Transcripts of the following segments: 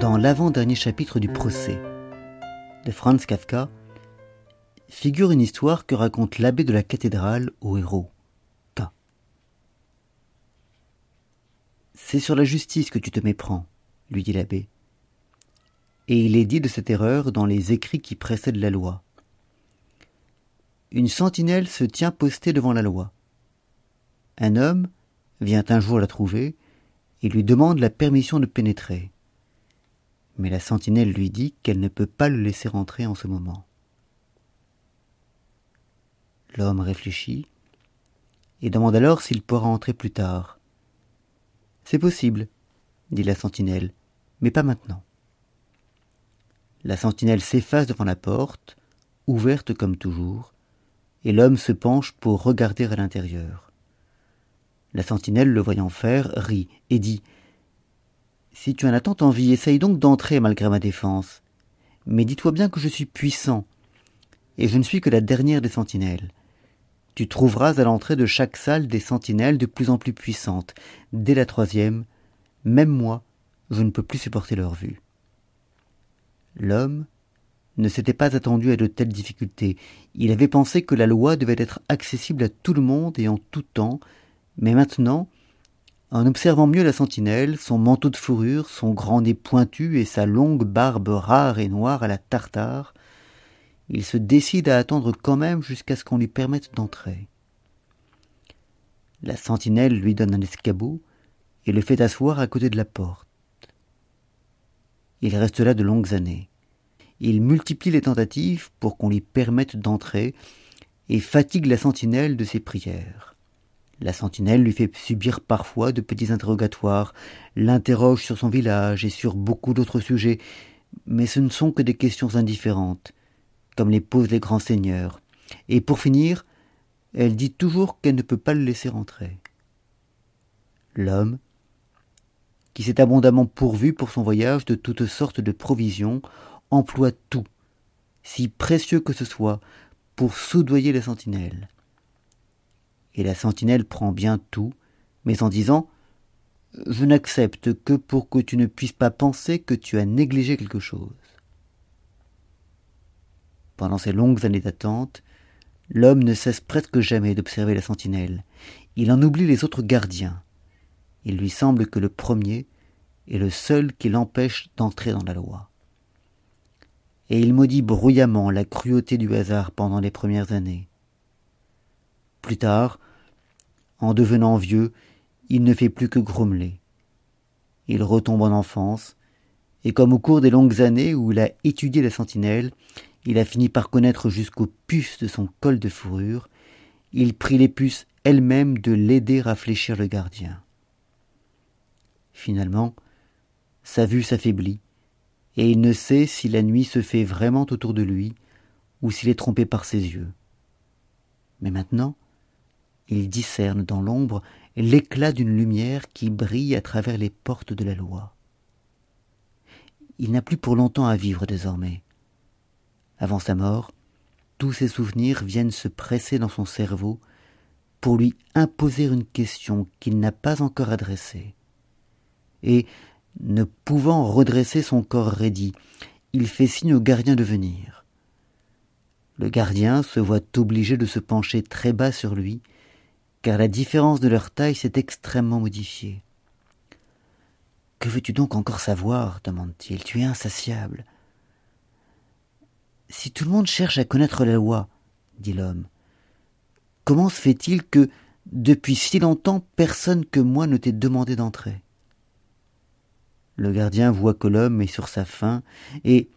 Dans l'avant-dernier chapitre du procès de Franz Kafka, figure une histoire que raconte l'abbé de la cathédrale au héros. C'est sur la justice que tu te méprends, lui dit l'abbé. Et il est dit de cette erreur dans les écrits qui précèdent la loi. Une sentinelle se tient postée devant la loi. Un homme vient un jour la trouver et lui demande la permission de pénétrer. Mais la sentinelle lui dit qu'elle ne peut pas le laisser entrer en ce moment. L'homme réfléchit et demande alors s'il pourra entrer plus tard. C'est possible, dit la sentinelle, mais pas maintenant. La sentinelle s'efface devant la porte, ouverte comme toujours, et l'homme se penche pour regarder à l'intérieur. La sentinelle, le voyant faire, rit et dit Si tu en as tant envie, essaye donc d'entrer malgré ma défense. Mais dis-toi bien que je suis puissant, et je ne suis que la dernière des sentinelles. Tu trouveras à l'entrée de chaque salle des sentinelles de plus en plus puissantes. Dès la troisième, même moi, je ne peux plus supporter leur vue. L'homme ne s'était pas attendu à de telles difficultés. Il avait pensé que la loi devait être accessible à tout le monde et en tout temps, mais maintenant, en observant mieux la sentinelle, son manteau de fourrure, son grand nez pointu et sa longue barbe rare et noire à la tartare, il se décide à attendre quand même jusqu'à ce qu'on lui permette d'entrer. La sentinelle lui donne un escabeau et le fait asseoir à côté de la porte. Il reste là de longues années. Il multiplie les tentatives pour qu'on lui permette d'entrer et fatigue la sentinelle de ses prières. La sentinelle lui fait subir parfois de petits interrogatoires, l'interroge sur son village et sur beaucoup d'autres sujets, mais ce ne sont que des questions indifférentes, comme les posent les grands seigneurs. Et pour finir, elle dit toujours qu'elle ne peut pas le laisser entrer. L'homme, qui s'est abondamment pourvu pour son voyage de toutes sortes de provisions, emploie tout, si précieux que ce soit, pour soudoyer la sentinelle. Et la sentinelle prend bien tout, mais en disant Je n'accepte que pour que tu ne puisses pas penser que tu as négligé quelque chose. Pendant ces longues années d'attente, l'homme ne cesse presque jamais d'observer la sentinelle. Il en oublie les autres gardiens. Il lui semble que le premier est le seul qui l'empêche d'entrer dans la loi. Et il maudit bruyamment la cruauté du hasard pendant les premières années. Plus tard, en devenant vieux, il ne fait plus que grommeler. Il retombe en enfance, et comme au cours des longues années où il a étudié la sentinelle, il a fini par connaître jusqu'aux puces de son col de fourrure. Il prit les puces elles-mêmes de l'aider à fléchir le gardien. Finalement, sa vue s'affaiblit, et il ne sait si la nuit se fait vraiment autour de lui, ou s'il est trompé par ses yeux. Mais maintenant, il discerne dans l'ombre l'éclat d'une lumière qui brille à travers les portes de la loi. Il n'a plus pour longtemps à vivre désormais. Avant sa mort, tous ses souvenirs viennent se presser dans son cerveau pour lui imposer une question qu'il n'a pas encore adressée. Et, ne pouvant redresser son corps raidi, il fait signe au gardien de venir. Le gardien se voit obligé de se pencher très bas sur lui, car la différence de leur taille s'est extrêmement modifiée. Que veux-tu donc encore savoir? demande-t-il. Tu es insatiable. Si tout le monde cherche à connaître la loi, dit l'homme, comment se fait-il que, depuis si longtemps, personne que moi ne t'ait demandé d'entrer? Le gardien voit que l'homme est sur sa faim, et,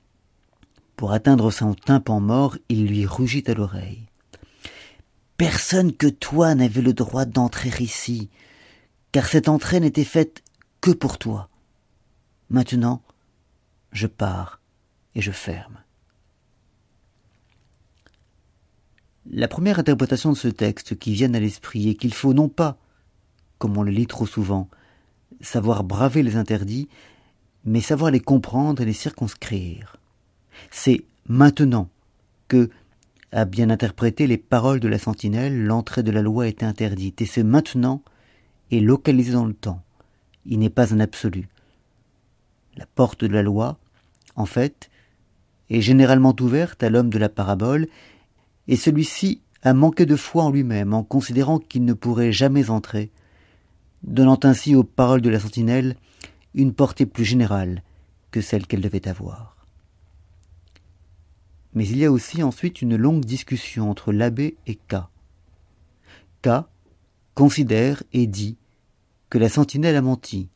pour atteindre son tympan mort, il lui rugit à l'oreille. Personne que toi n'avait le droit d'entrer ici, car cette entrée n'était faite que pour toi. Maintenant, je pars et je ferme. La première interprétation de ce texte qui vient à l'esprit est qu'il faut non pas, comme on le lit trop souvent, savoir braver les interdits, mais savoir les comprendre et les circonscrire. C'est maintenant que, a bien interprété les paroles de la sentinelle, l'entrée de la loi est interdite, et ce maintenant est localisé dans le temps. Il n'est pas un absolu. La porte de la loi, en fait, est généralement ouverte à l'homme de la parabole, et celui-ci a manqué de foi en lui-même en considérant qu'il ne pourrait jamais entrer, donnant ainsi aux paroles de la sentinelle une portée plus générale que celle qu'elle devait avoir. Mais il y a aussi ensuite une longue discussion entre l'abbé et K. K considère et dit que la sentinelle a menti.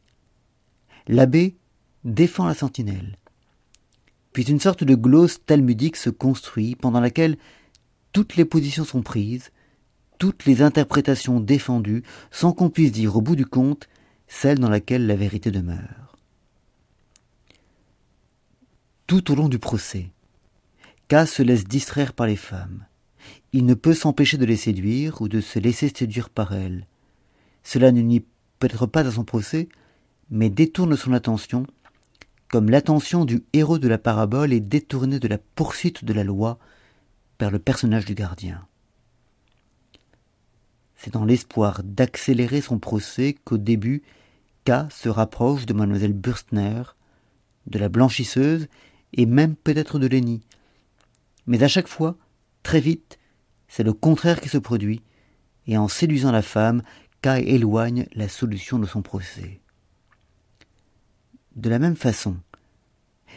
L'abbé défend la sentinelle. Puis une sorte de glose talmudique se construit pendant laquelle toutes les positions sont prises, toutes les interprétations défendues, sans qu'on puisse dire au bout du compte celle dans laquelle la vérité demeure. Tout au long du procès, K se laisse distraire par les femmes. Il ne peut s'empêcher de les séduire ou de se laisser séduire par elles. Cela ne nuit peut-être pas à son procès, mais détourne son attention, comme l'attention du héros de la parabole est détournée de la poursuite de la loi vers le personnage du gardien. C'est dans l'espoir d'accélérer son procès qu'au début, Se rapproche de mademoiselle Burstner, de la blanchisseuse et même peut-être de Lenny. Mais à chaque fois, très vite, c'est le contraire qui se produit, et en séduisant la femme, K éloigne la solution de son procès. De la même façon,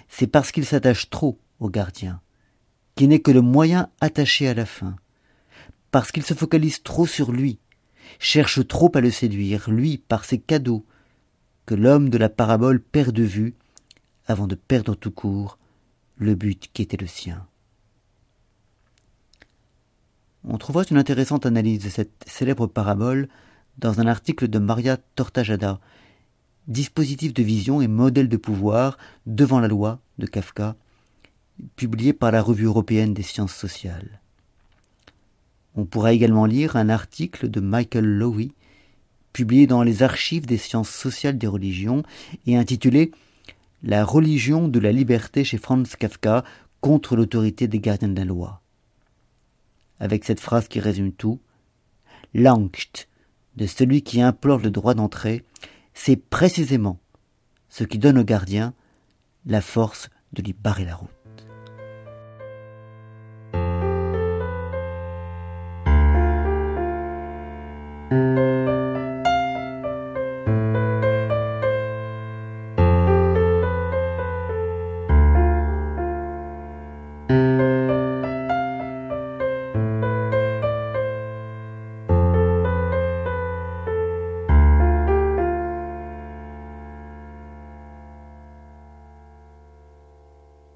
c'est parce qu'il s'attache trop au gardien, qui n'est que le moyen attaché à la fin, parce qu'il se focalise trop sur lui, cherche trop à le séduire, lui, par ses cadeaux, que l'homme de la parabole perd de vue, avant de perdre tout court le but qui était le sien. On trouvera une intéressante analyse de cette célèbre parabole dans un article de Maria Tortajada, Dispositif de vision et modèle de pouvoir devant la loi de Kafka, publié par la Revue européenne des sciences sociales. On pourra également lire un article de Michael Lowy, publié dans les archives des sciences sociales des religions et intitulé La religion de la liberté chez Franz Kafka contre l'autorité des gardiens de la loi. Avec cette phrase qui résume tout, l'angst de celui qui implore le droit d'entrer, c'est précisément ce qui donne au gardien la force de lui barrer la route.